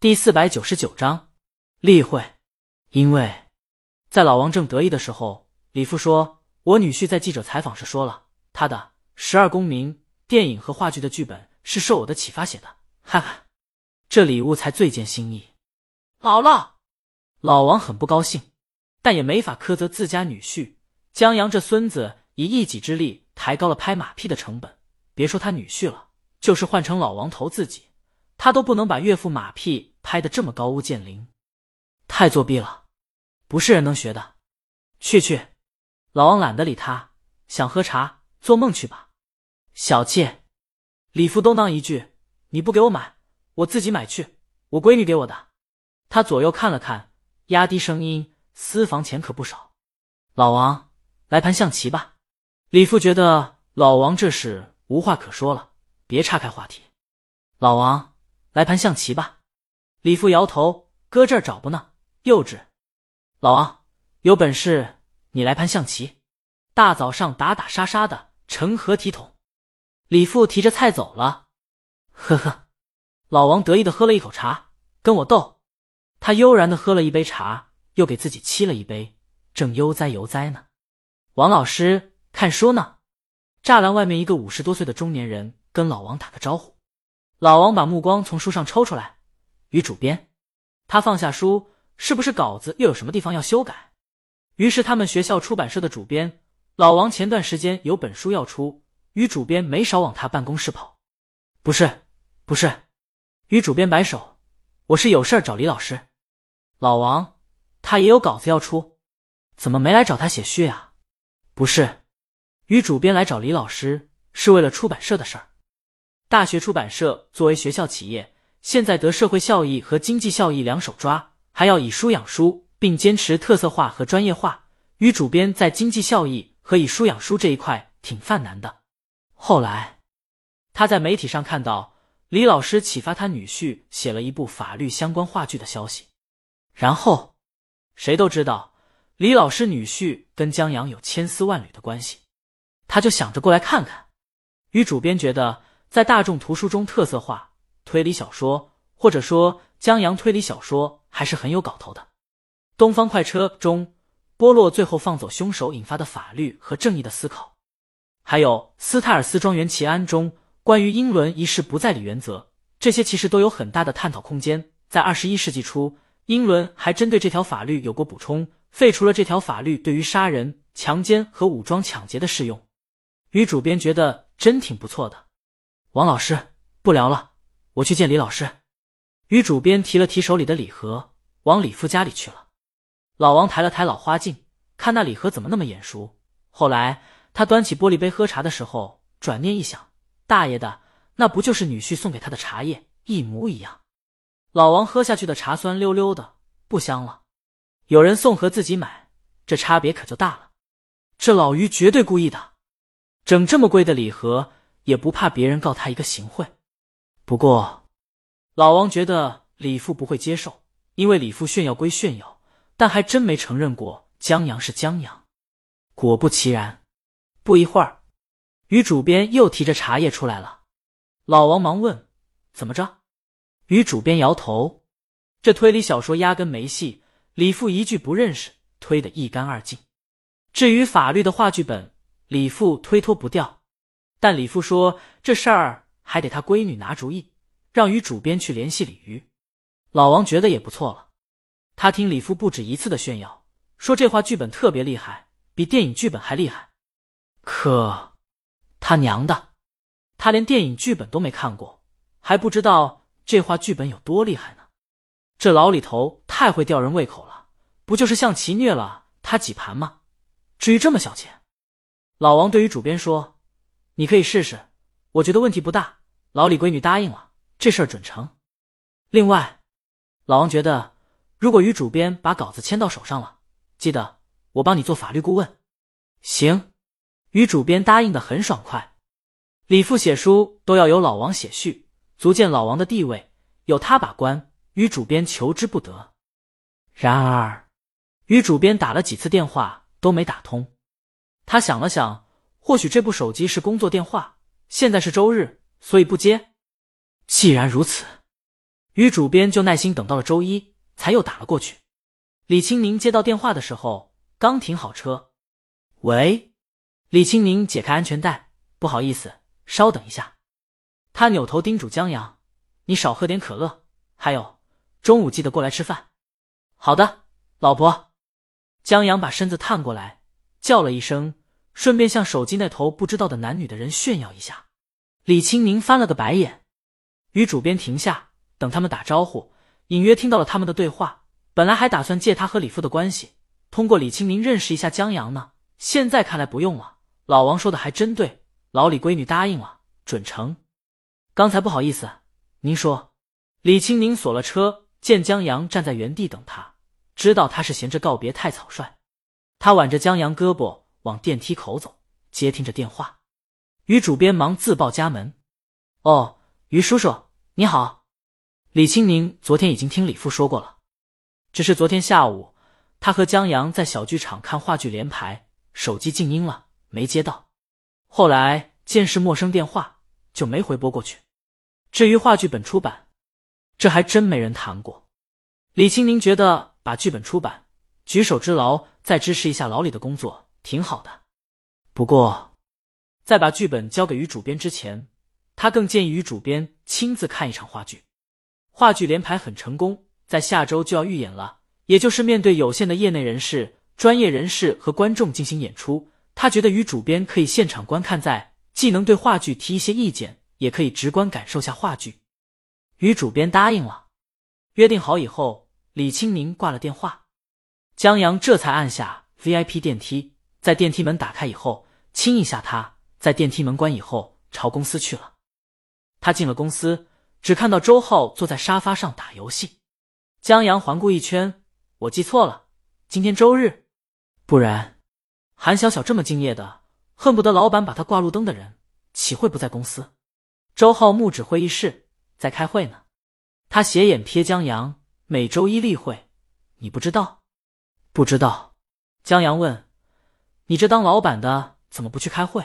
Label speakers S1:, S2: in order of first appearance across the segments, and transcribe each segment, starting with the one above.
S1: 第四百九十九章例会。因为在老王正得意的时候，李父说：“我女婿在记者采访时说了，他的《十二公民》电影和话剧的剧本是受我的启发写的。”哈哈，这礼物才最见心意。
S2: 姥姥，
S1: 老王很不高兴，但也没法苛责自家女婿江阳这孙子以一己之力抬高了拍马屁的成本。别说他女婿了，就是换成老王头自己，他都不能把岳父马屁。拍的这么高屋建瓴，太作弊了，不是人能学的。去去，老王懒得理他，想喝茶，做梦去吧。小气，李父都当一句：“你不给我买，我自己买去。”我闺女给我的。他左右看了看，压低声音：“私房钱可不少。”老王，来盘象棋吧。李父觉得老王这是无话可说了，别岔开话题。老王，来盘象棋吧。李父摇头，搁这儿找不呢，幼稚。老王，有本事你来盘象棋。大早上打打杀杀的，成何体统？李父提着菜走了。呵呵，老王得意的喝了一口茶，跟我斗。他悠然的喝了一杯茶，又给自己沏了一杯，正悠哉悠哉呢。王老师看书呢。栅栏外面，一个五十多岁的中年人跟老王打个招呼。老王把目光从书上抽出来。于主编，他放下书，是不是稿子又有什么地方要修改？于是他们学校出版社的主编老王前段时间有本书要出，于主编没少往他办公室跑。不是，不是，于主编摆手，我是有事儿找李老师。老王，他也有稿子要出，怎么没来找他写序啊？不是，于主编来找李老师是为了出版社的事儿。大学出版社作为学校企业。现在得社会效益和经济效益两手抓，还要以书养书，并坚持特色化和专业化。于主编在经济效益和以书养书这一块挺犯难的。后来，他在媒体上看到李老师启发他女婿写了一部法律相关话剧的消息，然后谁都知道李老师女婿跟江阳有千丝万缕的关系，他就想着过来看看。于主编觉得在大众图书中特色化。推理小说，或者说江洋推理小说，还是很有搞头的。东方快车中，波洛最后放走凶手引发的法律和正义的思考，还有斯泰尔斯庄园奇案中关于英伦一事不再理原则，这些其实都有很大的探讨空间。在二十一世纪初，英伦还针对这条法律有过补充，废除了这条法律对于杀人、强奸和武装抢劫的适用。女主编觉得真挺不错的。王老师，不聊了。我去见李老师，于主编提了提手里的礼盒，往李父家里去了。老王抬了抬老花镜，看那礼盒怎么那么眼熟。后来他端起玻璃杯喝茶的时候，转念一想，大爷的，那不就是女婿送给他的茶叶，一模一样。老王喝下去的茶酸溜溜的，不香了。有人送和自己买，这差别可就大了。这老于绝对故意的，整这么贵的礼盒，也不怕别人告他一个行贿。不过，老王觉得李父不会接受，因为李父炫耀归炫耀，但还真没承认过江阳是江阳。果不其然，不一会儿，于主编又提着茶叶出来了。老王忙问：“怎么着？”于主编摇头：“这推理小说压根没戏，李父一句不认识，推得一干二净。至于法律的话剧本，李父推脱不掉，但李父说这事儿。”还得他闺女拿主意，让于主编去联系李鱼。老王觉得也不错了。他听李父不止一次的炫耀，说这话剧本特别厉害，比电影剧本还厉害。可他娘的，他连电影剧本都没看过，还不知道这话剧本有多厉害呢。这老李头太会吊人胃口了，不就是象棋虐了他几盘吗？至于这么小钱？老王对于主编说：“你可以试试，我觉得问题不大。”老李闺女答应了，这事儿准成。另外，老王觉得，如果于主编把稿子签到手上了，记得我帮你做法律顾问。行，于主编答应的很爽快。李父写书都要由老王写序，足见老王的地位，有他把关，于主编求之不得。然而，于主编打了几次电话都没打通。他想了想，或许这部手机是工作电话，现在是周日。所以不接。既然如此，于主编就耐心等到了周一，才又打了过去。李青宁接到电话的时候，刚停好车。喂，李青宁解开安全带，不好意思，稍等一下。他扭头叮嘱江阳：“你少喝点可乐，还有，中午记得过来吃饭。”好的，老婆。江阳把身子探过来，叫了一声，顺便向手机那头不知道的男女的人炫耀一下。李青宁翻了个白眼。与主编停下，等他们打招呼，隐约听到了他们的对话。本来还打算借他和李父的关系，通过李青宁认识一下江阳呢。现在看来不用了。老王说的还真对，老李闺女答应了，准成。刚才不好意思，您说。李青宁锁了车，见江阳站在原地等他，知道他是嫌着告别太草率。他挽着江阳胳膊往电梯口走，接听着电话。于主编忙自报家门：“哦，于叔叔你好。李青宁昨天已经听李父说过了。”只是昨天下午，他和江阳在小剧场看话剧连排，手机静音了，没接到。后来见是陌生电话，就没回拨过去。至于话剧本出版，这还真没人谈过。李青宁觉得把剧本出版，举手之劳，再支持一下老李的工作，挺好的。不过，在把剧本交给于主编之前，他更建议于主编亲自看一场话剧。话剧连排很成功。在下周就要预演了，也就是面对有限的业内人士、专业人士和观众进行演出。他觉得于主编可以现场观看，在既能对话剧提一些意见，也可以直观感受下话剧。与主编答应了，约定好以后，李青宁挂了电话，江阳这才按下 VIP 电梯，在电梯门打开以后亲一下他，在电梯门关以后朝公司去了。他进了公司，只看到周浩坐在沙发上打游戏。江阳环顾一圈，我记错了，今天周日，不然韩小小这么敬业的，恨不得老板把他挂路灯的人，岂会不在公司？周浩木指会议室在开会呢。他斜眼瞥江阳，每周一例会，你不知道？不知道。江阳问：“你这当老板的怎么不去开会？”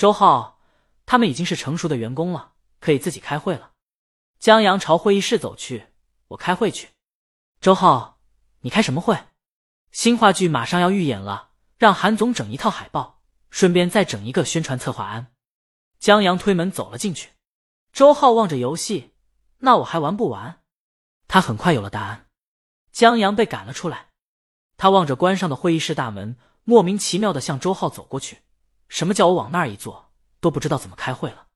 S1: 周浩：“他们已经是成熟的员工了，可以自己开会了。”江阳朝会议室走去。我开会去，周浩，你开什么会？新话剧马上要预演了，让韩总整一套海报，顺便再整一个宣传策划案。江阳推门走了进去，周浩望着游戏，那我还玩不完？他很快有了答案。江阳被赶了出来，他望着关上的会议室大门，莫名其妙的向周浩走过去。什么叫我往那儿一坐，都不知道怎么开会了？